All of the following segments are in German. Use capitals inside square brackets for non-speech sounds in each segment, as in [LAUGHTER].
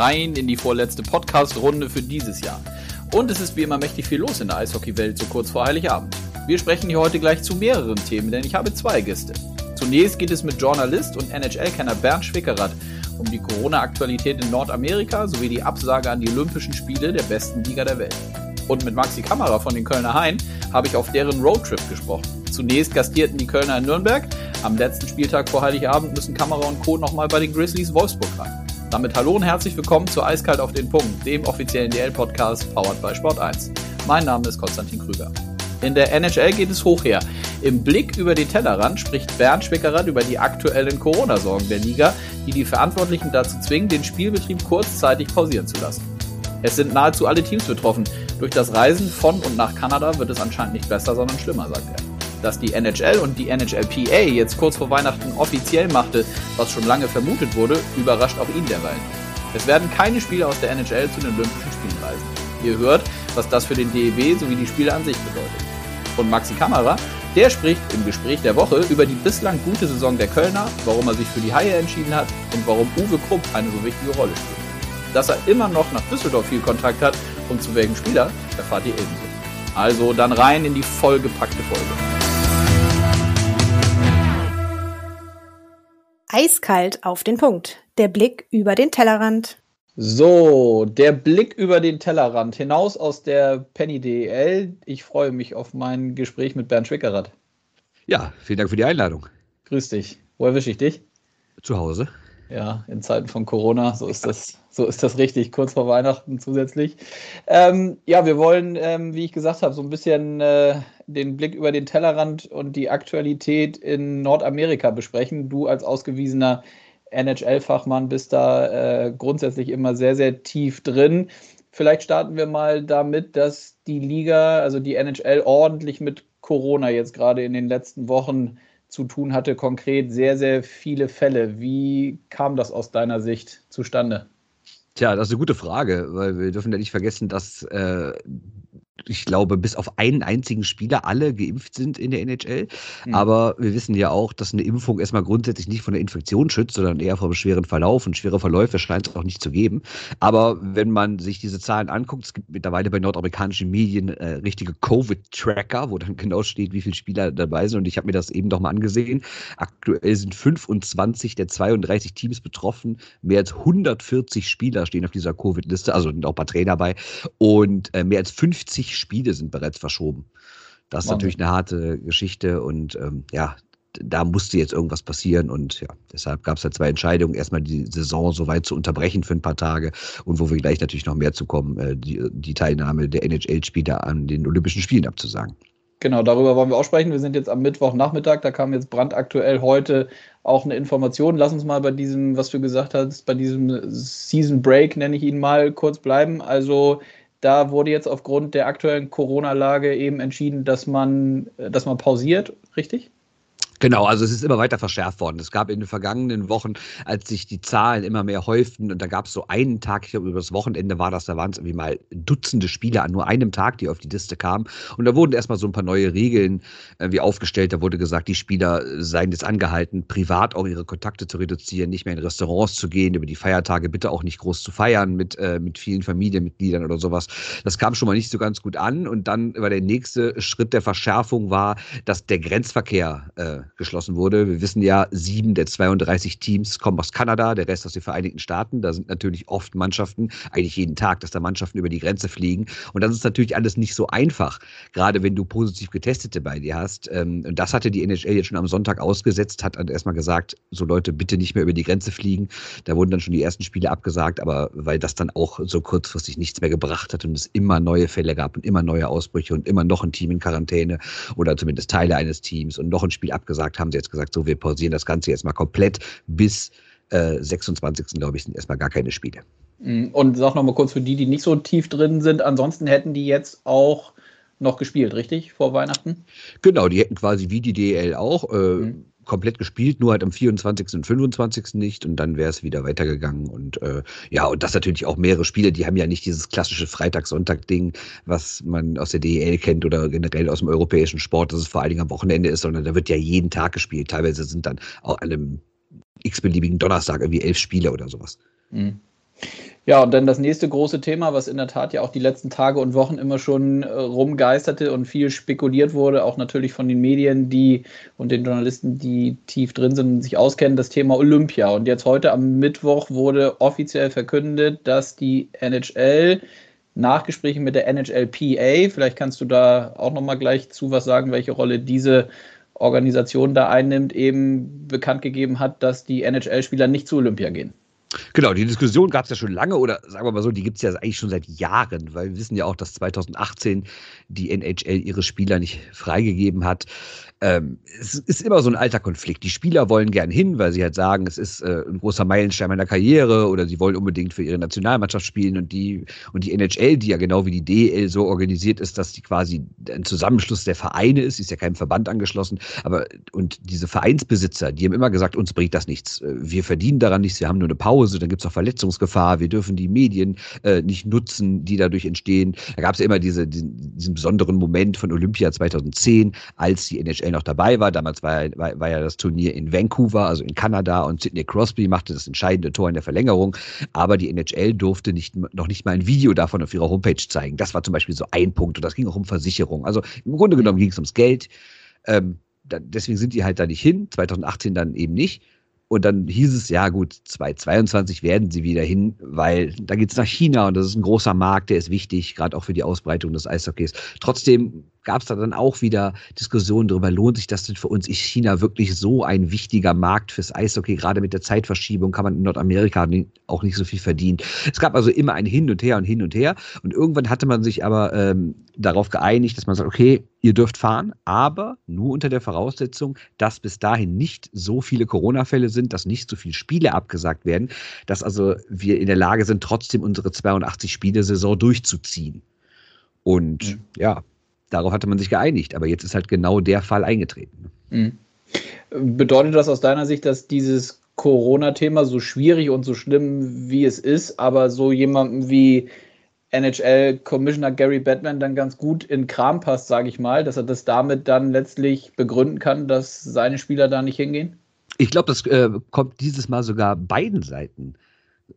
rein in die vorletzte Podcast-Runde für dieses Jahr. Und es ist wie immer mächtig viel los in der Eishockey-Welt so kurz vor Heiligabend. Wir sprechen hier heute gleich zu mehreren Themen, denn ich habe zwei Gäste. Zunächst geht es mit Journalist und NHL-Kenner Bernd Schwickerath um die Corona-Aktualität in Nordamerika sowie die Absage an die Olympischen Spiele der besten Liga der Welt. Und mit Maxi Kamera von den Kölner Hain habe ich auf deren Roadtrip gesprochen. Zunächst gastierten die Kölner in Nürnberg. Am letzten Spieltag vor Heiligabend müssen Kamera und Co. nochmal bei den Grizzlies Wolfsburg rein. Damit hallo und herzlich willkommen zu Eiskalt auf den Punkt, dem offiziellen DL-Podcast powered by Sport 1. Mein Name ist Konstantin Krüger. In der NHL geht es hoch her. Im Blick über den Tellerrand spricht Bernd Schwickerath über die aktuellen Corona-Sorgen der Liga, die die Verantwortlichen dazu zwingen, den Spielbetrieb kurzzeitig pausieren zu lassen. Es sind nahezu alle Teams betroffen. Durch das Reisen von und nach Kanada wird es anscheinend nicht besser, sondern schlimmer, sagt er. Dass die NHL und die NHLPA jetzt kurz vor Weihnachten offiziell machte, was schon lange vermutet wurde, überrascht auch ihn derweil. Es werden keine Spieler aus der NHL zu den Olympischen Spielen reisen. Ihr hört, was das für den DEW sowie die Spiele an sich bedeutet. Und Maxi Kamera, der spricht im Gespräch der Woche über die bislang gute Saison der Kölner, warum er sich für die Haie entschieden hat und warum Uwe Krupp eine so wichtige Rolle spielt. Dass er immer noch nach Düsseldorf viel Kontakt hat und zu welchem Spieler, erfahrt ihr ebenso. Also dann rein in die vollgepackte Folge. Eiskalt auf den Punkt. Der Blick über den Tellerrand. So, der Blick über den Tellerrand hinaus aus der Penny DEL. Ich freue mich auf mein Gespräch mit Bernd Schwickerath. Ja, vielen Dank für die Einladung. Grüß dich. Wo erwische ich dich? Zu Hause. Ja, in Zeiten von Corona, so ist das, so ist das richtig, kurz vor Weihnachten zusätzlich. Ähm, ja, wir wollen, ähm, wie ich gesagt habe, so ein bisschen äh, den Blick über den Tellerrand und die Aktualität in Nordamerika besprechen. Du als ausgewiesener NHL-Fachmann bist da äh, grundsätzlich immer sehr, sehr tief drin. Vielleicht starten wir mal damit, dass die Liga, also die NHL, ordentlich mit Corona jetzt gerade in den letzten Wochen zu tun hatte, konkret sehr, sehr viele Fälle. Wie kam das aus deiner Sicht zustande? Tja, das ist eine gute Frage, weil wir dürfen ja nicht vergessen, dass äh, ich glaube, bis auf einen einzigen Spieler alle geimpft sind in der NHL. Mhm. Aber wir wissen ja auch, dass eine Impfung erstmal grundsätzlich nicht von der Infektion schützt, sondern eher vom schweren Verlauf. Und schwere Verläufe scheint es auch nicht zu geben. Aber wenn man sich diese Zahlen anguckt, es gibt mittlerweile bei nordamerikanischen Medien äh, richtige Covid-Tracker, wo dann genau steht, wie viele Spieler dabei sind. Und ich habe mir das eben doch mal angesehen. Aktuell sind 25 der 32 Teams betroffen. Mehr als 140 Spieler stehen auf dieser Covid-Liste, also sind auch ein paar Trainer dabei. Und äh, mehr als 50 Spiele sind bereits verschoben. Das ist Mann. natürlich eine harte Geschichte und ähm, ja, da musste jetzt irgendwas passieren und ja, deshalb gab es halt zwei Entscheidungen. Erstmal die Saison so weit zu unterbrechen für ein paar Tage und wo wir gleich natürlich noch mehr zu kommen, äh, die, die Teilnahme der NHL-Spieler an den Olympischen Spielen abzusagen. Genau, darüber wollen wir auch sprechen. Wir sind jetzt am Mittwochnachmittag, da kam jetzt brandaktuell heute auch eine Information. Lass uns mal bei diesem, was du gesagt hast, bei diesem Season Break, nenne ich ihn mal, kurz bleiben. Also da wurde jetzt aufgrund der aktuellen Corona-Lage eben entschieden, dass man, dass man pausiert, richtig? Genau, also es ist immer weiter verschärft worden. Es gab in den vergangenen Wochen, als sich die Zahlen immer mehr häuften, und da gab es so einen Tag, ich glaube, über das Wochenende war das, da waren es irgendwie mal Dutzende Spieler an nur einem Tag, die auf die Liste kamen. Und da wurden erstmal so ein paar neue Regeln irgendwie aufgestellt. Da wurde gesagt, die Spieler seien jetzt angehalten, privat auch ihre Kontakte zu reduzieren, nicht mehr in Restaurants zu gehen, über die Feiertage bitte auch nicht groß zu feiern mit, äh, mit vielen Familienmitgliedern oder sowas. Das kam schon mal nicht so ganz gut an. Und dann war der nächste Schritt der Verschärfung war, dass der Grenzverkehr äh, geschlossen wurde. Wir wissen ja, sieben der 32 Teams kommen aus Kanada, der Rest aus den Vereinigten Staaten. Da sind natürlich oft Mannschaften, eigentlich jeden Tag, dass da Mannschaften über die Grenze fliegen. Und das ist natürlich alles nicht so einfach, gerade wenn du positiv Getestete bei dir hast. Ähm, und das hatte die NHL jetzt schon am Sonntag ausgesetzt, hat erstmal gesagt, so Leute, bitte nicht mehr über die Grenze fliegen. Da wurden dann schon die ersten Spiele abgesagt, aber weil das dann auch so kurzfristig nichts mehr gebracht hat und es immer neue Fälle gab und immer neue Ausbrüche und immer noch ein Team in Quarantäne oder zumindest Teile eines Teams und noch ein Spiel abgesagt gesagt, haben sie jetzt gesagt, so, wir pausieren das Ganze jetzt mal komplett bis äh, 26. glaube ich, sind erstmal gar keine Spiele. Mm, und sag noch mal kurz für die, die nicht so tief drin sind, ansonsten hätten die jetzt auch noch gespielt, richtig? Vor Weihnachten? Genau, die hätten quasi wie die DL auch. Äh, mhm komplett gespielt, nur halt am 24. und 25. nicht und dann wäre es wieder weitergegangen und äh, ja, und das natürlich auch mehrere Spiele, die haben ja nicht dieses klassische Freitag-Sonntag-Ding, was man aus der DEL kennt oder generell aus dem europäischen Sport, dass es vor allen Dingen am Wochenende ist, sondern da wird ja jeden Tag gespielt. Teilweise sind dann auch an einem x-beliebigen Donnerstag irgendwie elf Spiele oder sowas. Mhm. Ja, und dann das nächste große Thema, was in der Tat ja auch die letzten Tage und Wochen immer schon äh, rumgeisterte und viel spekuliert wurde, auch natürlich von den Medien, die und den Journalisten, die tief drin sind und sich auskennen, das Thema Olympia. Und jetzt heute am Mittwoch wurde offiziell verkündet, dass die NHL nach Gesprächen mit der NHLPA, vielleicht kannst du da auch nochmal gleich zu was sagen, welche Rolle diese Organisation da einnimmt, eben bekannt gegeben hat, dass die NHL-Spieler nicht zu Olympia gehen. Genau, die Diskussion gab es ja schon lange oder sagen wir mal so, die gibt es ja eigentlich schon seit Jahren, weil wir wissen ja auch, dass 2018 die NHL ihre Spieler nicht freigegeben hat ähm, es ist immer so ein alter Konflikt. Die Spieler wollen gern hin, weil sie halt sagen, es ist äh, ein großer Meilenstein meiner Karriere oder sie wollen unbedingt für ihre Nationalmannschaft spielen und die, und die NHL, die ja genau wie die DL so organisiert ist, dass die quasi ein Zusammenschluss der Vereine ist, ist ja keinem Verband angeschlossen, aber und diese Vereinsbesitzer, die haben immer gesagt, uns bringt das nichts. Äh, wir verdienen daran nichts, wir haben nur eine Pause, dann gibt es auch Verletzungsgefahr, wir dürfen die Medien äh, nicht nutzen, die dadurch entstehen. Da gab es ja immer diese, diesen, diesen besonderen Moment von Olympia 2010, als die NHL noch dabei war. Damals war, war, war, ja das Turnier in Vancouver, also in Kanada, und Sidney Crosby machte das entscheidende Tor in der Verlängerung. Aber die NHL durfte nicht, noch nicht mal ein Video davon auf ihrer Homepage zeigen. Das war zum Beispiel so ein Punkt und das ging auch um Versicherung. Also im Grunde genommen ging es ums Geld. Ähm, deswegen sind die halt da nicht hin, 2018 dann eben nicht. Und dann hieß es, ja gut, 2022 werden sie wieder hin, weil da geht es nach China und das ist ein großer Markt, der ist wichtig, gerade auch für die Ausbreitung des Eishockeys. Trotzdem gab es da dann auch wieder Diskussionen darüber, lohnt sich das denn für uns? Ist China wirklich so ein wichtiger Markt fürs Eishockey? Gerade mit der Zeitverschiebung kann man in Nordamerika auch nicht so viel verdienen. Es gab also immer ein Hin und Her und Hin und Her. Und irgendwann hatte man sich aber ähm, darauf geeinigt, dass man sagt, okay, ihr dürft fahren, aber nur unter der Voraussetzung, dass bis dahin nicht so viele Corona-Fälle sind, dass nicht so viele Spiele abgesagt werden, dass also wir in der Lage sind, trotzdem unsere 82 Spiele-Saison durchzuziehen. Und mhm. ja, darauf hatte man sich geeinigt. Aber jetzt ist halt genau der Fall eingetreten. Mhm. Bedeutet das aus deiner Sicht, dass dieses Corona-Thema so schwierig und so schlimm wie es ist, aber so jemandem wie NHL-Commissioner Gary Batman dann ganz gut in Kram passt, sage ich mal, dass er das damit dann letztlich begründen kann, dass seine Spieler da nicht hingehen? Ich glaube, das äh, kommt dieses Mal sogar beiden Seiten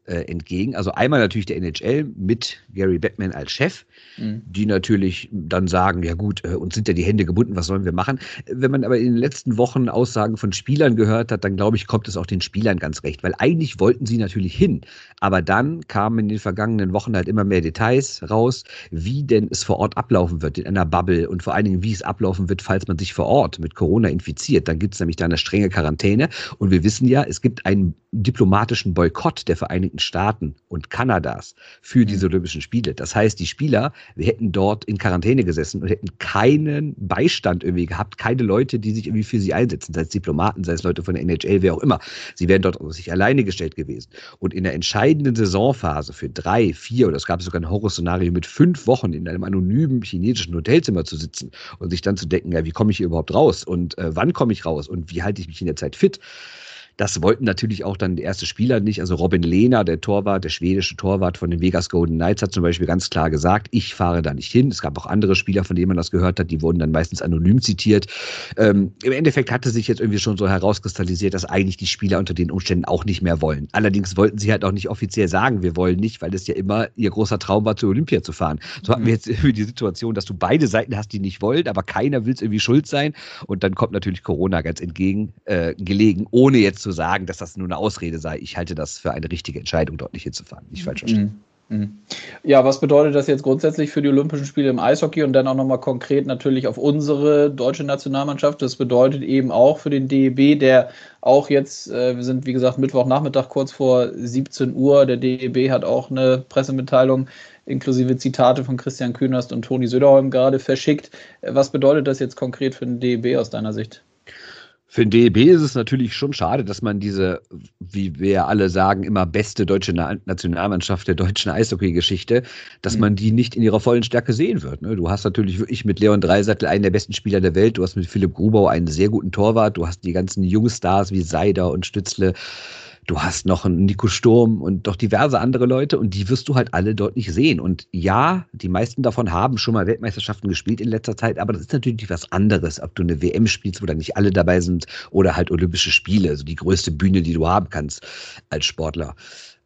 äh, entgegen. Also einmal natürlich der NHL mit Gary Batman als Chef, mhm. die natürlich dann sagen, ja gut, äh, uns sind ja die Hände gebunden, was sollen wir machen? Wenn man aber in den letzten Wochen Aussagen von Spielern gehört hat, dann glaube ich, kommt es auch den Spielern ganz recht, weil eigentlich wollten sie natürlich hin, aber dann kamen in den vergangenen Wochen halt immer mehr Details raus, wie denn es vor Ort ablaufen wird in einer Bubble und vor allen Dingen, wie es ablaufen wird, falls man sich vor Ort mit Corona infiziert. Dann gibt es nämlich da eine strenge Quarantäne und wir wissen ja, es gibt einen diplomatischen Boykott der Vereinigten Vereinigten Staaten und Kanadas für diese mhm. Olympischen Spiele. Das heißt, die Spieler, wir hätten dort in Quarantäne gesessen und hätten keinen Beistand irgendwie gehabt, keine Leute, die sich irgendwie für sie einsetzen, sei es Diplomaten, sei es Leute von der NHL, wer auch immer. Sie wären dort auf sich alleine gestellt gewesen. Und in der entscheidenden Saisonphase für drei, vier oder es gab sogar ein Horrorszenario mit fünf Wochen in einem anonymen chinesischen Hotelzimmer zu sitzen und sich dann zu denken, ja, wie komme ich hier überhaupt raus und äh, wann komme ich raus und wie halte ich mich in der Zeit fit? Das wollten natürlich auch dann die erste Spieler nicht. Also Robin Lehner, der Torwart, der schwedische Torwart von den Vegas Golden Knights, hat zum Beispiel ganz klar gesagt, ich fahre da nicht hin. Es gab auch andere Spieler, von denen man das gehört hat, die wurden dann meistens anonym zitiert. Ähm, Im Endeffekt hatte sich jetzt irgendwie schon so herauskristallisiert, dass eigentlich die Spieler unter den Umständen auch nicht mehr wollen. Allerdings wollten sie halt auch nicht offiziell sagen, wir wollen nicht, weil es ja immer ihr großer Traum war, zur Olympia zu fahren. So hatten wir jetzt irgendwie die Situation, dass du beide Seiten hast, die nicht wollen, aber keiner will es irgendwie schuld sein. Und dann kommt natürlich Corona ganz entgegen äh, gelegen, ohne jetzt zu sagen, dass das nur eine Ausrede sei. Ich halte das für eine richtige Entscheidung, dort nicht hinzufahren. Nicht falsch verstehen. Mhm. mhm. Ja, was bedeutet das jetzt grundsätzlich für die Olympischen Spiele im Eishockey und dann auch nochmal konkret natürlich auf unsere deutsche Nationalmannschaft? Das bedeutet eben auch für den DEB, der auch jetzt, äh, wir sind wie gesagt Mittwochnachmittag kurz vor 17 Uhr, der DEB hat auch eine Pressemitteilung inklusive Zitate von Christian Kühnerst und Toni Söderholm gerade verschickt. Was bedeutet das jetzt konkret für den DEB aus deiner Sicht? Für den DEB ist es natürlich schon schade, dass man diese, wie wir alle sagen, immer beste deutsche Nationalmannschaft der deutschen Eishockey-Geschichte, dass mhm. man die nicht in ihrer vollen Stärke sehen wird. Ne? Du hast natürlich wirklich mit Leon Dreisattel einen der besten Spieler der Welt, du hast mit Philipp Grubau einen sehr guten Torwart, du hast die ganzen Jungstars wie Seider und Stützle du hast noch einen Nico Sturm und doch diverse andere Leute und die wirst du halt alle dort nicht sehen. Und ja, die meisten davon haben schon mal Weltmeisterschaften gespielt in letzter Zeit, aber das ist natürlich was anderes, ob du eine WM spielst, wo da nicht alle dabei sind oder halt Olympische Spiele, also die größte Bühne, die du haben kannst als Sportler.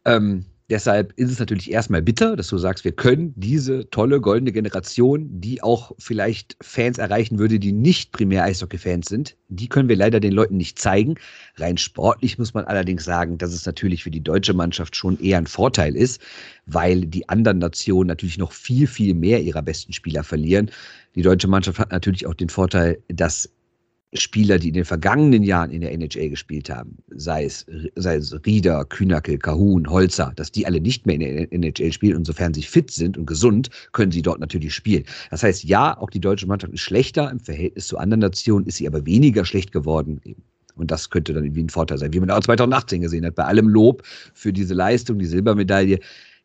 Ähm, Deshalb ist es natürlich erstmal bitter, dass du sagst, wir können diese tolle goldene Generation, die auch vielleicht Fans erreichen würde, die nicht primär Eishockey-Fans sind, die können wir leider den Leuten nicht zeigen. Rein sportlich muss man allerdings sagen, dass es natürlich für die deutsche Mannschaft schon eher ein Vorteil ist, weil die anderen Nationen natürlich noch viel, viel mehr ihrer besten Spieler verlieren. Die deutsche Mannschaft hat natürlich auch den Vorteil, dass Spieler, die in den vergangenen Jahren in der NHL gespielt haben, sei es, sei es Rieder, Kühnackel, Kahun, Holzer, dass die alle nicht mehr in der NHL spielen und sofern sie fit sind und gesund, können sie dort natürlich spielen. Das heißt, ja, auch die deutsche Mannschaft ist schlechter im Verhältnis zu anderen Nationen, ist sie aber weniger schlecht geworden. Und das könnte dann irgendwie ein Vorteil sein, wie man auch 2018 gesehen hat. Bei allem Lob für diese Leistung, die Silbermedaille,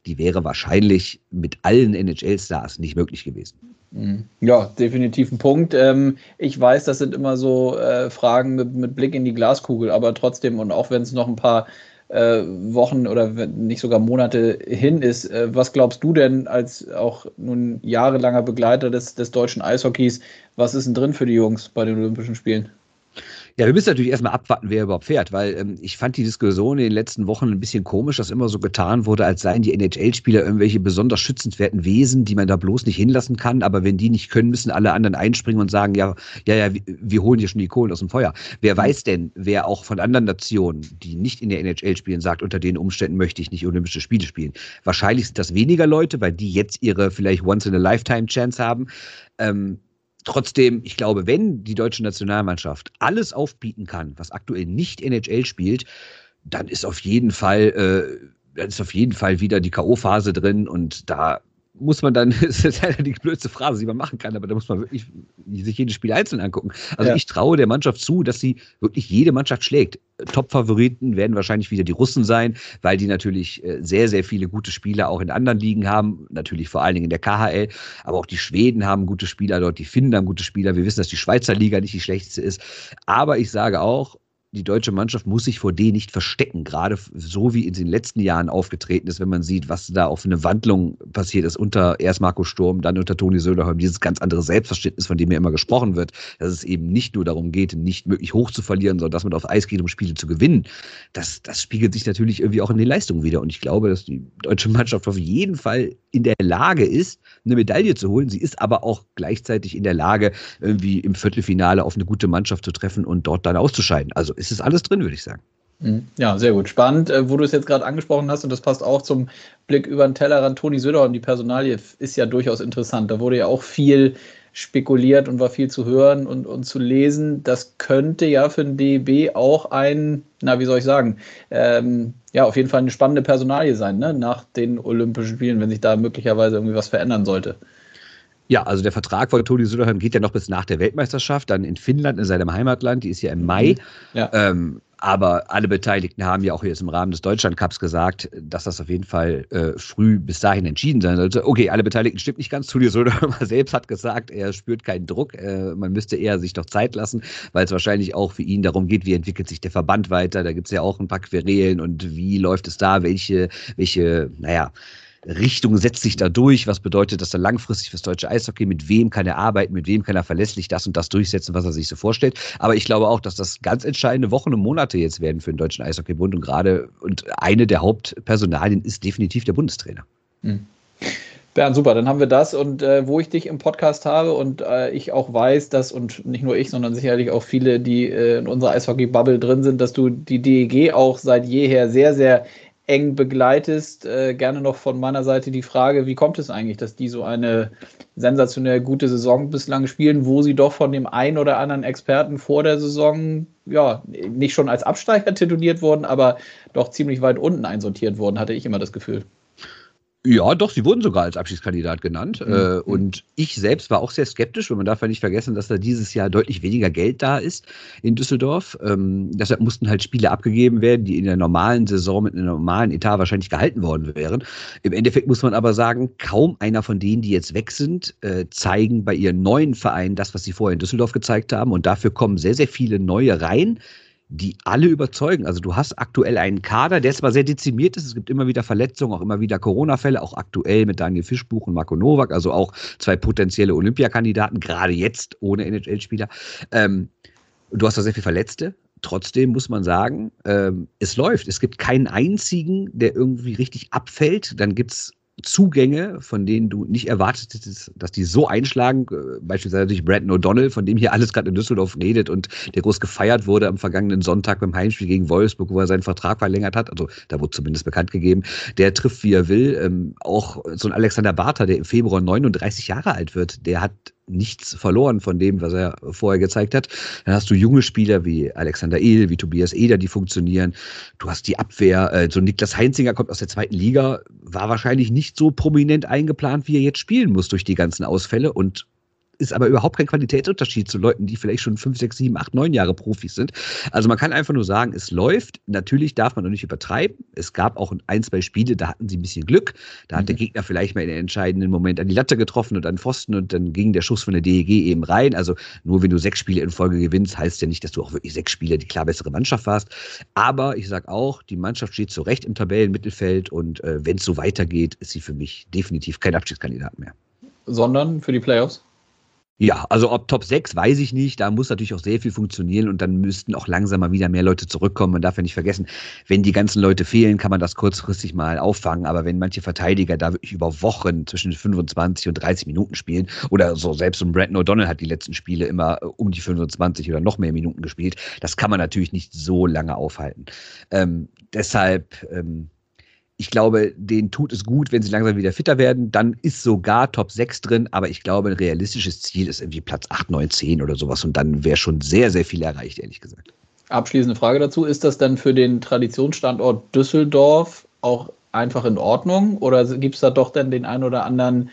die wäre wahrscheinlich mit allen NHL-Stars nicht möglich gewesen. Mhm. Ja, definitiv ein Punkt. Ähm, ich weiß, das sind immer so äh, Fragen mit, Blick in die Glaskugel, aber trotzdem, und auch wenn es noch ein paar äh, Wochen oder nicht sogar Monate hin ist, äh, was glaubst du denn als auch nun jahrelanger Begleiter des, des deutschen Eishockeys, was ist denn drin für die Jungs bei den Olympischen Spielen? Ja, wir müssen natürlich erstmal abwarten, wer überhaupt fährt, weil ähm, ich fand die Diskussion in den letzten Wochen ein bisschen komisch, dass immer so getan wurde, als seien die NHL-Spieler irgendwelche besonders schützenswerten Wesen, die man da bloß nicht hinlassen kann. Aber wenn die nicht können, müssen alle anderen einspringen und sagen, ja, ja, ja, wir, wir holen hier schon die Kohlen aus dem Feuer. Wer weiß denn, wer auch von anderen Nationen, die nicht in der NHL spielen, sagt, unter den Umständen möchte ich nicht Olympische Spiele spielen. Wahrscheinlich sind das weniger Leute, weil die jetzt ihre vielleicht Once-in-a-Lifetime-Chance haben. Ähm, Trotzdem, ich glaube, wenn die deutsche Nationalmannschaft alles aufbieten kann, was aktuell nicht NHL spielt, dann ist auf jeden Fall, äh, dann ist auf jeden Fall wieder die K.O.-Phase drin und da muss man dann, [LAUGHS] das ist leider die blödste Phrase, die man machen kann, aber da muss man wirklich sich jedes Spiel einzeln angucken. Also ja. ich traue der Mannschaft zu, dass sie wirklich jede Mannschaft schlägt. Top-Favoriten werden wahrscheinlich wieder die Russen sein, weil die natürlich äh, sehr, sehr viele gute Spieler auch in anderen Ligen haben. Natürlich vor allen Dingen in der KHL. Aber auch die Schweden haben gute Spieler dort, die Finnen haben gute Spieler. Wir wissen, dass die Schweizer Liga nicht die schlechteste ist. Aber ich sage auch, die deutsche Mannschaft muss sich vor denen nicht verstecken, gerade so wie in den letzten Jahren aufgetreten ist, wenn man sieht, was da auf eine Wandlung passiert ist unter erst Marco Sturm, dann unter Toni Söderholm, dieses ganz andere Selbstverständnis, von dem ja immer gesprochen wird, dass es eben nicht nur darum geht, nicht möglich hoch zu verlieren, sondern dass man auf Eis geht, um Spiele zu gewinnen. Das, das spiegelt sich natürlich irgendwie auch in den Leistungen wieder. Und ich glaube, dass die deutsche Mannschaft auf jeden Fall in der Lage ist, eine Medaille zu holen. Sie ist aber auch gleichzeitig in der Lage, irgendwie im Viertelfinale auf eine gute Mannschaft zu treffen und dort dann auszuscheiden. Also ist es alles drin, würde ich sagen. Mhm. Ja, sehr gut. Spannend, äh, wo du es jetzt gerade angesprochen hast, und das passt auch zum Blick über den Tellerrand. Toni Söder und die Personalie ist ja durchaus interessant. Da wurde ja auch viel spekuliert und war viel zu hören und, und zu lesen. Das könnte ja für den DEB auch ein, na, wie soll ich sagen, ähm, ja, auf jeden Fall eine spannende Personalie sein, ne? nach den Olympischen Spielen, wenn sich da möglicherweise irgendwie was verändern sollte. Ja, also der Vertrag von Toni Söderholm geht ja noch bis nach der Weltmeisterschaft, dann in Finnland, in seinem Heimatland, die ist ja im Mai. Mhm. Ja. Ähm, aber alle Beteiligten haben ja auch jetzt im Rahmen des Deutschlandcups gesagt, dass das auf jeden Fall äh, früh bis dahin entschieden sein sollte. Okay, alle Beteiligten stimmt nicht ganz. Toni Söderholm [LAUGHS] selbst hat gesagt, er spürt keinen Druck. Äh, man müsste eher sich doch Zeit lassen, weil es wahrscheinlich auch für ihn darum geht, wie entwickelt sich der Verband weiter. Da gibt es ja auch ein paar Querelen und wie läuft es da, welche, welche, naja, Richtung setzt sich da durch? Was bedeutet das dann langfristig fürs deutsche Eishockey? Mit wem kann er arbeiten? Mit wem kann er verlässlich das und das durchsetzen, was er sich so vorstellt? Aber ich glaube auch, dass das ganz entscheidende Wochen und Monate jetzt werden für den deutschen Eishockeybund und gerade und eine der Hauptpersonalien ist definitiv der Bundestrainer. Mhm. Bernd, super, dann haben wir das. Und äh, wo ich dich im Podcast habe und äh, ich auch weiß, dass, und nicht nur ich, sondern sicherlich auch viele, die äh, in unserer Eishockey-Bubble drin sind, dass du die DEG auch seit jeher sehr, sehr eng begleitest. Äh, gerne noch von meiner Seite die Frage, wie kommt es eigentlich, dass die so eine sensationell gute Saison bislang spielen, wo sie doch von dem einen oder anderen Experten vor der Saison ja nicht schon als Absteiger tituliert wurden, aber doch ziemlich weit unten einsortiert wurden, hatte ich immer das Gefühl. Ja, doch, sie wurden sogar als Abschiedskandidat genannt. Mhm. Äh, und ich selbst war auch sehr skeptisch, weil man darf ja nicht vergessen, dass da dieses Jahr deutlich weniger Geld da ist in Düsseldorf. Ähm, deshalb mussten halt Spiele abgegeben werden, die in der normalen Saison mit einem normalen Etat wahrscheinlich gehalten worden wären. Im Endeffekt muss man aber sagen, kaum einer von denen, die jetzt weg sind, äh, zeigen bei ihren neuen Vereinen das, was sie vorher in Düsseldorf gezeigt haben. Und dafür kommen sehr, sehr viele neue rein die alle überzeugen. Also du hast aktuell einen Kader, der zwar sehr dezimiert ist, es gibt immer wieder Verletzungen, auch immer wieder Corona-Fälle, auch aktuell mit Daniel Fischbuch und Marco Nowak, also auch zwei potenzielle Olympiakandidaten, gerade jetzt ohne NHL-Spieler. Ähm, du hast da sehr viele Verletzte, trotzdem muss man sagen, ähm, es läuft. Es gibt keinen einzigen, der irgendwie richtig abfällt. Dann gibt es Zugänge, von denen du nicht erwartet hättest, dass die so einschlagen. Äh, beispielsweise durch Brandon O'Donnell, von dem hier alles gerade in Düsseldorf redet und der groß gefeiert wurde am vergangenen Sonntag beim Heimspiel gegen Wolfsburg, wo er seinen Vertrag verlängert hat. Also da wurde zumindest bekannt gegeben. Der trifft, wie er will. Ähm, auch so ein Alexander Barter, der im Februar 39 Jahre alt wird, der hat nichts verloren von dem, was er vorher gezeigt hat. Dann hast du junge Spieler wie Alexander Ehl, wie Tobias Eder, die funktionieren. Du hast die Abwehr. Äh, so Niklas Heinzinger kommt aus der zweiten Liga, war wahrscheinlich nicht so prominent eingeplant, wie er jetzt spielen muss durch die ganzen Ausfälle und ist aber überhaupt kein Qualitätsunterschied zu Leuten, die vielleicht schon fünf, sechs, sieben, acht, neun Jahre Profis sind. Also man kann einfach nur sagen, es läuft. Natürlich darf man noch nicht übertreiben. Es gab auch ein, zwei Spiele, da hatten sie ein bisschen Glück. Da hat mhm. der Gegner vielleicht mal in den entscheidenden Moment an die Latte getroffen und an den Pfosten und dann ging der Schuss von der DEG eben rein. Also nur wenn du sechs Spiele in Folge gewinnst, heißt ja nicht, dass du auch wirklich sechs Spiele die klar bessere Mannschaft warst. Aber ich sage auch, die Mannschaft steht zu Recht im Tabellenmittelfeld und äh, wenn es so weitergeht, ist sie für mich definitiv kein Abschiedskandidat mehr. Sondern für die Playoffs? Ja, also ob Top 6, weiß ich nicht. Da muss natürlich auch sehr viel funktionieren und dann müssten auch langsam mal wieder mehr Leute zurückkommen. Man darf ja nicht vergessen, wenn die ganzen Leute fehlen, kann man das kurzfristig mal auffangen. Aber wenn manche Verteidiger da wirklich über Wochen zwischen 25 und 30 Minuten spielen oder so, selbst so ein Brandon O'Donnell hat die letzten Spiele immer äh, um die 25 oder noch mehr Minuten gespielt, das kann man natürlich nicht so lange aufhalten. Ähm, deshalb ähm, ich glaube, denen tut es gut, wenn sie langsam wieder fitter werden. Dann ist sogar Top 6 drin, aber ich glaube, ein realistisches Ziel ist irgendwie Platz 8, 9, 10 oder sowas. Und dann wäre schon sehr, sehr viel erreicht, ehrlich gesagt. Abschließende Frage dazu: Ist das dann für den Traditionsstandort Düsseldorf auch einfach in Ordnung? Oder gibt es da doch dann den einen oder anderen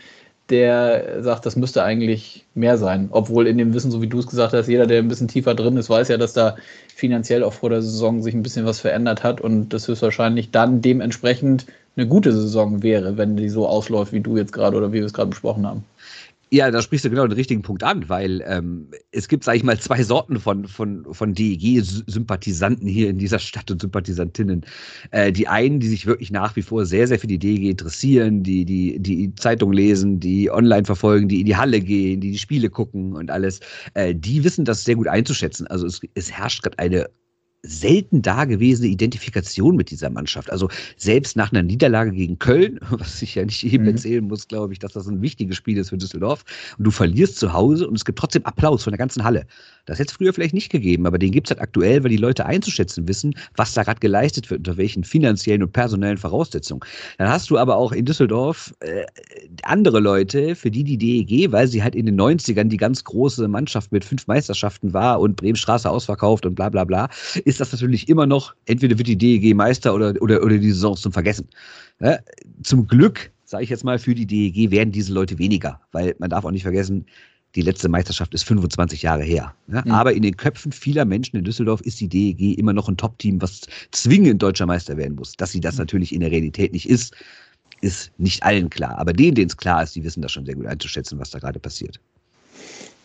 der sagt, das müsste eigentlich mehr sein. Obwohl in dem Wissen, so wie du es gesagt hast, jeder, der ein bisschen tiefer drin ist, weiß ja, dass da finanziell auch vor der Saison sich ein bisschen was verändert hat und das höchstwahrscheinlich dann dementsprechend eine gute Saison wäre, wenn die so ausläuft, wie du jetzt gerade oder wie wir es gerade besprochen haben. Ja, da sprichst du genau den richtigen Punkt an, weil ähm, es gibt, sag ich mal, zwei Sorten von, von, von DEG-Sympathisanten hier in dieser Stadt und Sympathisantinnen. Äh, die einen, die sich wirklich nach wie vor sehr, sehr für die DEG interessieren, die die, die Zeitung lesen, die online verfolgen, die in die Halle gehen, die die Spiele gucken und alles, äh, die wissen das sehr gut einzuschätzen. Also es, es herrscht gerade eine selten dagewesene Identifikation mit dieser Mannschaft. Also selbst nach einer Niederlage gegen Köln, [LAUGHS] was ich ja nicht eben mhm. erzählen muss, glaube ich, dass das ein wichtiges Spiel ist für Düsseldorf, und du verlierst zu Hause und es gibt trotzdem Applaus von der ganzen Halle. Das hätte es früher vielleicht nicht gegeben, aber den gibt es halt aktuell, weil die Leute einzuschätzen wissen, was da gerade geleistet wird, unter welchen finanziellen und personellen Voraussetzungen. Dann hast du aber auch in Düsseldorf äh, andere Leute, für die die DEG, weil sie halt in den 90ern die ganz große Mannschaft mit fünf Meisterschaften war und Bremenstraße ausverkauft und bla bla bla, ist das natürlich immer noch, entweder wird die DEG Meister oder, oder, oder die Saison zum Vergessen. Ja, zum Glück sage ich jetzt mal, für die DEG werden diese Leute weniger, weil man darf auch nicht vergessen, die letzte Meisterschaft ist 25 Jahre her. Ja? Mhm. Aber in den Köpfen vieler Menschen in Düsseldorf ist die DEG immer noch ein Top-Team, was zwingend deutscher Meister werden muss. Dass sie das mhm. natürlich in der Realität nicht ist, ist nicht allen klar. Aber denen, denen es klar ist, die wissen das schon sehr gut einzuschätzen, was da gerade passiert.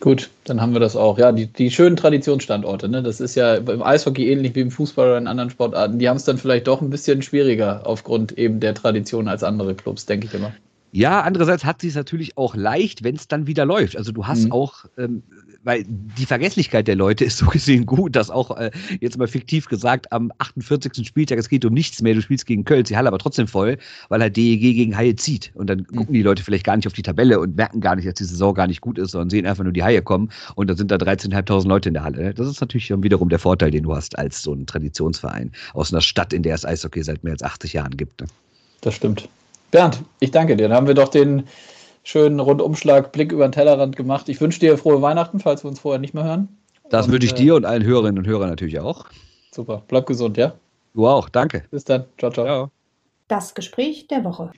Gut, dann haben wir das auch. Ja, die, die schönen Traditionsstandorte, ne? Das ist ja im Eishockey ähnlich wie im Fußball oder in anderen Sportarten. Die haben es dann vielleicht doch ein bisschen schwieriger aufgrund eben der Tradition als andere Clubs, denke ich immer. Ja, andererseits hat sie es natürlich auch leicht, wenn es dann wieder läuft. Also du hast mhm. auch, ähm, weil die Vergesslichkeit der Leute ist [LAUGHS] so gesehen gut, dass auch äh, jetzt mal fiktiv gesagt am 48. Spieltag, es geht um nichts mehr, du spielst gegen Köln, die Halle aber trotzdem voll, weil halt DEG gegen Haie zieht. Und dann mhm. gucken die Leute vielleicht gar nicht auf die Tabelle und merken gar nicht, dass die Saison gar nicht gut ist, sondern sehen einfach nur die Haie kommen und dann sind da 13.500 Leute in der Halle. Das ist natürlich wiederum der Vorteil, den du hast als so ein Traditionsverein aus einer Stadt, in der es Eishockey seit mehr als 80 Jahren gibt. Ne? Das stimmt. Bernd, ich danke dir. Dann haben wir doch den schönen Rundumschlag, Blick über den Tellerrand gemacht. Ich wünsche dir frohe Weihnachten, falls wir uns vorher nicht mehr hören. Das wünsche ich äh, dir und allen Hörerinnen und Hörern natürlich auch. Super. Bleib gesund, ja? Du auch. Danke. Bis dann. Ciao, ciao. ciao. Das Gespräch der Woche.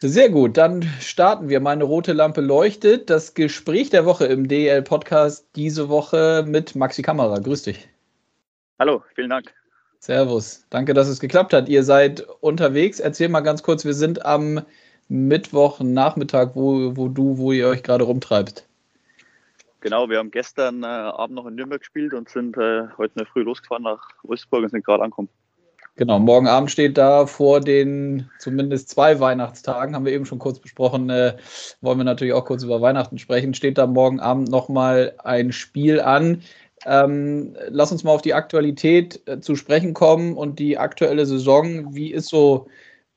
Sehr gut, dann starten wir. Meine rote Lampe leuchtet. Das Gespräch der Woche im DL-Podcast diese Woche mit Maxi Kamera. Grüß dich. Hallo, vielen Dank. Servus. Danke, dass es geklappt hat. Ihr seid unterwegs. Erzähl mal ganz kurz, wir sind am Mittwochnachmittag, wo, wo du, wo ihr euch gerade rumtreibt. Genau, wir haben gestern äh, Abend noch in Nürnberg gespielt und sind äh, heute in der Früh losgefahren nach Wolfsburg und sind gerade angekommen. Genau, morgen Abend steht da vor den zumindest zwei Weihnachtstagen, haben wir eben schon kurz besprochen, äh, wollen wir natürlich auch kurz über Weihnachten sprechen, steht da morgen Abend nochmal ein Spiel an Ähm, lass uns mal auf die Aktualität äh, zu sprechen kommen und die aktuelle Saison. Wie ist so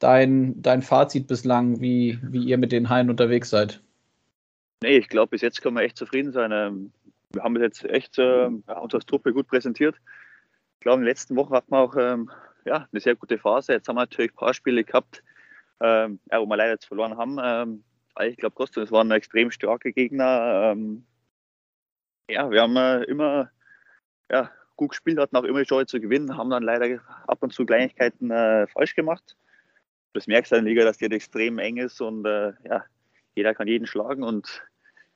dein, dein Fazit bislang, wie, wie ihr mit den Haien unterwegs seid? Nee, ich glaube, bis jetzt können wir echt zufrieden sein. Ähm, wir haben jetzt echt äh, uns als Truppe gut präsentiert. Ich glaube, in den letzten Wochen hatten wir auch ähm, ja, eine sehr gute Phase. Jetzt haben wir natürlich ein paar Spiele gehabt, ähm, ja, wo wir leider jetzt verloren haben. Ähm, ich glaube trotzdem, es waren extrem starke Gegner. Ähm, ja, wir haben äh, immer ja, gut gespielt, hatten auch immer die Chance zu gewinnen, haben dann leider ab und zu Kleinigkeiten äh, falsch gemacht. Das merkst du in der Liga, dass die halt extrem eng ist und äh, ja, jeder kann jeden schlagen und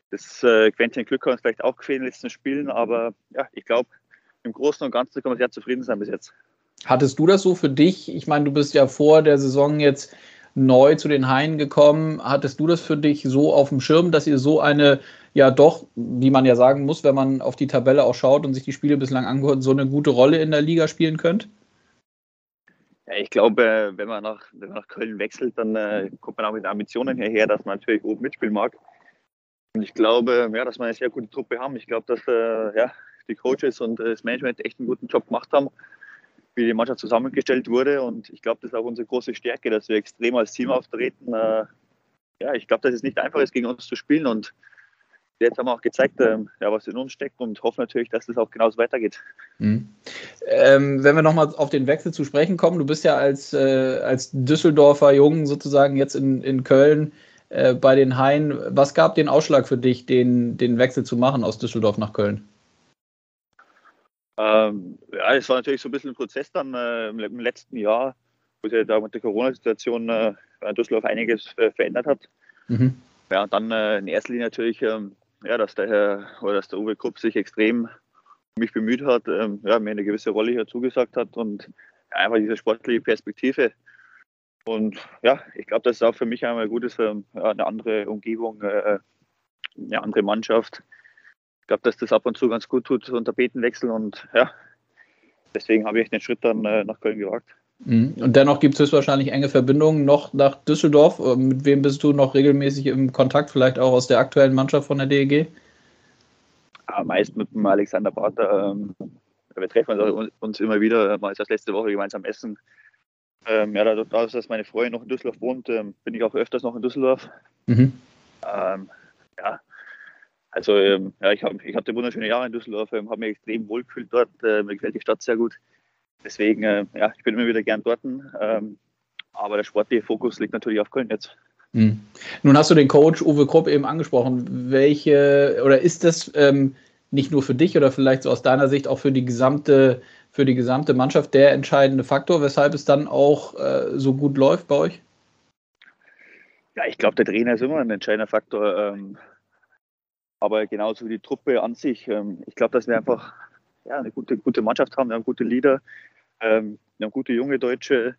das äh, Quäntchen Glück hat uns vielleicht auch gefehlt in den letzten Spielen, aber ja, ich glaube, im Großen und Ganzen kann man sehr zufrieden sein bis jetzt. Hattest du das so für dich? Ich meine, du bist ja vor der Saison jetzt neu zu den Haien gekommen. Hattest du das für dich so auf dem Schirm, dass ihr so eine, ja doch, wie man ja sagen muss, wenn man auf die Tabelle auch schaut und sich die Spiele bislang angehört, so eine gute Rolle in der Liga spielen könnt? Ja, ich glaube, wenn man nach, wenn man nach Köln wechselt, dann äh, kommt man auch mit Ambitionen hierher, dass man natürlich oben mitspielen mag. Und ich glaube, ja, dass wir eine sehr gute Truppe haben. Ich glaube, dass äh, ja, die Coaches und das Management echt einen guten Job gemacht haben, wie die Mannschaft zusammengestellt wurde. Und ich glaube, das ist auch unsere große Stärke, dass wir extrem als Team auftreten. Äh, ja, ich glaube, dass es nicht einfach ist, gegen uns zu spielen. Und jetzt haben wir auch gezeigt, äh, ja, was in uns steckt und hoffen natürlich, dass das auch genauso weitergeht. Mhm. Ähm, wenn wir nochmal auf den Wechsel zu sprechen kommen, du bist ja als, äh, als Düsseldorfer Jungen sozusagen jetzt in, in Köln äh, bei den Haien. Was gab den Ausschlag für dich, den, den Wechsel zu machen aus Düsseldorf nach Köln? Ähm, ja, es war natürlich so ein bisschen ein Prozess dann äh, im letzten Jahr, wo sich da mit der Corona-Situation äh, in Düsseldorf einiges äh, verändert hat. Mhm. Ja, und dann äh, in erster Linie natürlich, ähm, ja, dass der Herr oder dass der Uwe Krupp sich extrem mich bemüht hat, ähm, ja, mir eine gewisse Rolle hier zugesagt hat und ja, einfach diese sportliche Perspektive und ja, ich glaube, das ist auch für mich einmal gut ist, ähm, eine andere Umgebung, äh, eine andere Mannschaft. Ich glaube, dass das ab und zu ganz gut tut, so ein Tapetenwechsel und ja, deswegen habe ich den Schritt dann äh, nach Köln gewagt. Mhm. Und dennoch gibt es höchstwahrscheinlich enge Verbindungen noch nach Düsseldorf. Äh, mit wem bist du noch regelmäßig im Kontakt, vielleicht auch aus der aktuellen Mannschaft von der DEG? Ja, meist mit dem Alexander Barter. Ähm, wir treffen uns immer wieder, mal das letzte Woche gemeinsam essen. Ähm, ja, dadurch, dass meine Freundin noch in Düsseldorf wohnt, ähm, bin ich auch öfters noch in Düsseldorf. Mhm. Ja, also ja, ich, hab, ich hatte wunderschöne Jahre in Düsseldorf, habe mich extrem wohl gefühlt dort, äh, mir gefällt die Stadt sehr gut. Deswegen, äh, ja, ich bin immer wieder gern dort. Ähm, aber der sportliche Fokus liegt natürlich auf Köln jetzt. Mhm. Nun hast du den Coach Uwe Krupp eben angesprochen. Welche oder ist das nicht nur für dich oder vielleicht so aus deiner Sicht auch für die gesamte für die gesamte Mannschaft der entscheidende Faktor, weshalb es dann auch äh, so gut läuft bei euch? Ja, ich glaube, der Trainer ist immer ein entscheidender Faktor. Ähm, aber genauso wie die Truppe an sich. Ähm, ich glaube, dass wir einfach ja, eine gute, gute Mannschaft haben. Wir haben gute Leader, ähm, wir haben gute junge Deutsche.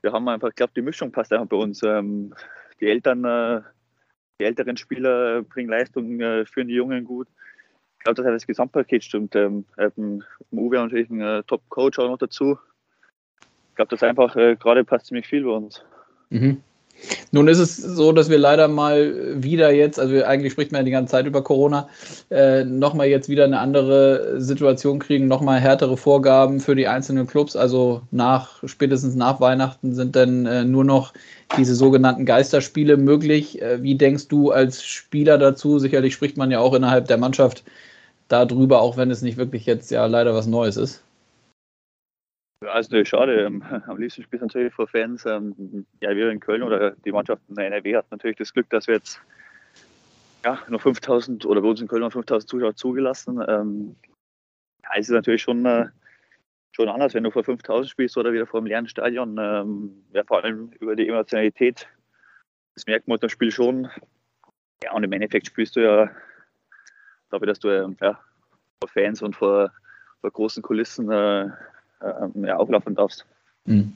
Wir haben einfach, ich glaube, die Mischung passt einfach bei uns. Ähm, die Eltern, äh, die älteren Spieler bringen Leistung, äh, führen die Jungen gut ich glaube, dass das Gesamtpaket stimmt. Ähm, ähm, Uwe natürlich ein äh, Top-Coach auch noch dazu. Ich glaube, das einfach äh, gerade passt ziemlich viel bei uns. Mhm. Nun ist es so, dass wir leider mal wieder jetzt, also eigentlich spricht man ja die ganze Zeit über Corona, äh, nochmal jetzt wieder eine andere Situation kriegen, nochmal härtere Vorgaben für die einzelnen Clubs. Also nach, spätestens nach Weihnachten sind dann äh, nur noch diese sogenannten Geisterspiele möglich. Äh, wie denkst du als Spieler dazu? Sicherlich spricht man ja auch innerhalb der Mannschaft darüber, auch wenn es nicht wirklich jetzt ja leider was Neues ist? Ja, ist natürlich schade. Ähm, [LAUGHS] am liebsten spielt natürlich vor Fans. Ähm, ja, wir in Köln oder die Mannschaft in der NRW hat natürlich das Glück, dass wir jetzt ja, nur 5000 oder bei uns in Köln noch 5000 Zuschauer zugelassen. Ähm, ja, es ist natürlich schon, äh, schon anders, wenn du vor 5000 spielst oder wieder vor einem leeren Stadion. Ähm, ja, vor allem über die Emotionalität. Das merkt man im Spiel schon. Ja, und im Endeffekt spielst du ja glaube, dass du ähm, ja, vor Fans und vor, vor großen Kulissen äh, äh, ja, auflaufen darfst. Mhm.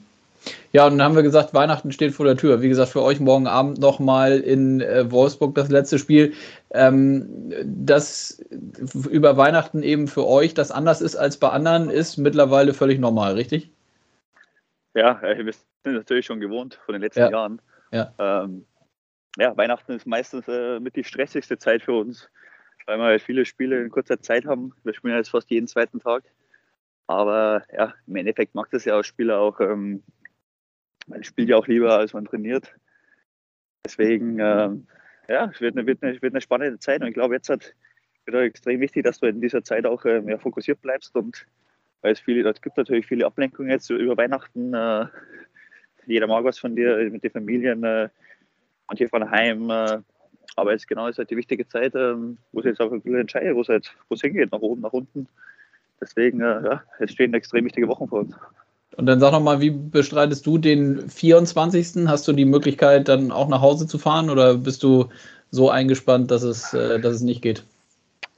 Ja, und dann haben wir gesagt, Weihnachten steht vor der Tür. Wie gesagt, für euch morgen Abend nochmal in äh, Wolfsburg das letzte Spiel. Ähm, das über Weihnachten eben für euch das anders ist als bei anderen, ist mittlerweile völlig normal, richtig? Ja, äh, wir sind natürlich schon gewohnt von den letzten ja. Jahren. Ja. Ähm, ja, Weihnachten ist meistens äh, mit die stressigste Zeit für uns weil wir halt viele Spiele in kurzer Zeit haben. Wir spielen jetzt fast jeden zweiten Tag. Aber ja, im Endeffekt macht das ja als Spieler auch, ähm, man spielt ja auch lieber, als man trainiert. Deswegen, ähm, ja, es wird eine, wird, eine, wird eine spannende Zeit und ich glaube, jetzt hat wieder extrem wichtig, dass du in dieser Zeit auch äh, mehr fokussiert bleibst und weil es viele, es gibt natürlich viele Ablenkungen jetzt über Weihnachten. Äh, jeder mag was von dir, mit den Familien, äh, manche fahren heim. Äh, aber jetzt genau ist halt die wichtige Zeit, ähm, wo es jetzt auch ein bisschen entscheidet, wo es halt, wo es hingeht, nach oben, nach unten. Deswegen, äh, ja, es stehen extrem wichtige Wochen vor uns. Und dann sag nochmal, wie bestreitest du den 24.? Hast du die Möglichkeit, dann auch nach Hause zu fahren oder bist du so eingespannt, dass es, äh, dass es nicht geht?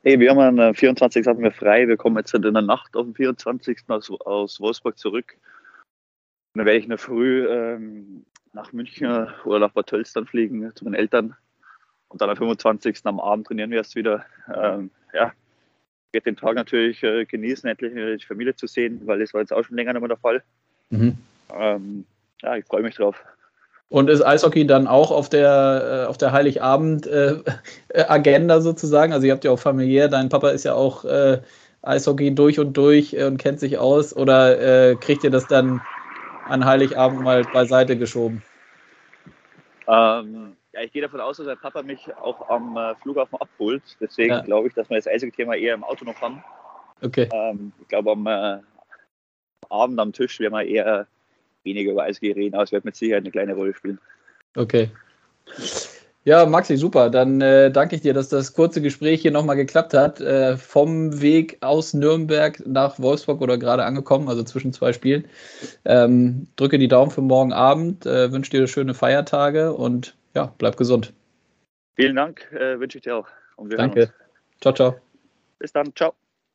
Hey, wir haben am 24. hatten wir frei. Wir kommen jetzt in der Nacht auf den 24. aus, aus Wolfsburg zurück. Und dann werde ich in der Früh ähm, nach München oder nach Bad Tölz dann fliegen zu meinen Eltern. Und dann am 25. am Abend trainieren wir erst wieder. Ähm, ja, werde den Tag natürlich äh, genießen, endlich die Familie zu sehen, weil das war jetzt auch schon länger nicht mehr der Fall. Mhm. Ähm, ja, ich freue mich drauf. Und ist Eishockey dann auch auf der, äh, auf der Heiligabend-Agenda äh, sozusagen? Also ihr habt ja auch familiär, dein Papa ist ja auch äh, Eishockey durch und durch und kennt sich aus. Oder äh, kriegt ihr das dann an Heiligabend mal beiseite geschoben? Ähm, ja, ich gehe davon aus, dass mein Papa mich auch am äh, Flughafen abholt. Deswegen ja. glaube ich, dass wir das Eishockey-Thema eher im Auto noch haben. Okay. Ähm, ich glaube, am äh, Abend am Tisch werden wir eher weniger über Eishockey reden, aber es wird mit Sicherheit eine kleine Rolle spielen. Okay. Ja, Maxi, super. Dann äh, danke ich dir, dass das kurze Gespräch hier nochmal geklappt hat. Äh, vom Weg aus Nürnberg nach Wolfsburg oder gerade angekommen, also zwischen zwei Spielen. Ähm, drücke die Daumen für morgen Abend, äh, wünsche dir schöne Feiertage und ja, bleib gesund. Vielen Dank, äh, wünsche ich dir auch. Danke. Ciao, ciao. Bis dann. Ciao.